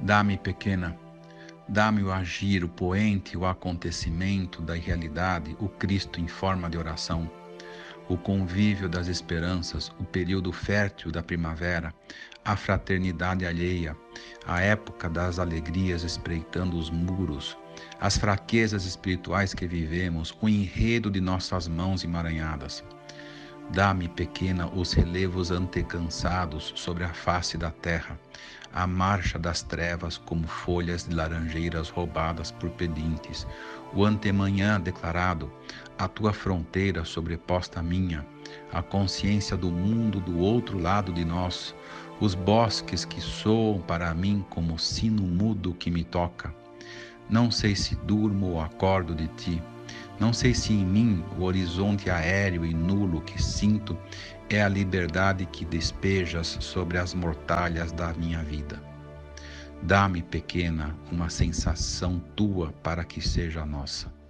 Dá-me, pequena, dá-me o agir, o poente, o acontecimento da realidade, o Cristo em forma de oração, o convívio das esperanças, o período fértil da primavera, a fraternidade alheia, a época das alegrias espreitando os muros, as fraquezas espirituais que vivemos, o enredo de nossas mãos emaranhadas. Dá-me, pequena, os relevos antecansados sobre a face da terra, a marcha das trevas como folhas de laranjeiras roubadas por pedintes, o antemanhã declarado, a tua fronteira sobreposta à minha, a consciência do mundo do outro lado de nós, os bosques que soam para mim como sino mudo que me toca. Não sei se durmo ou acordo de ti, não sei se em mim o horizonte aéreo e nulo que sinto é a liberdade que despejas sobre as mortalhas da minha vida. Dá-me, pequena, uma sensação tua para que seja nossa.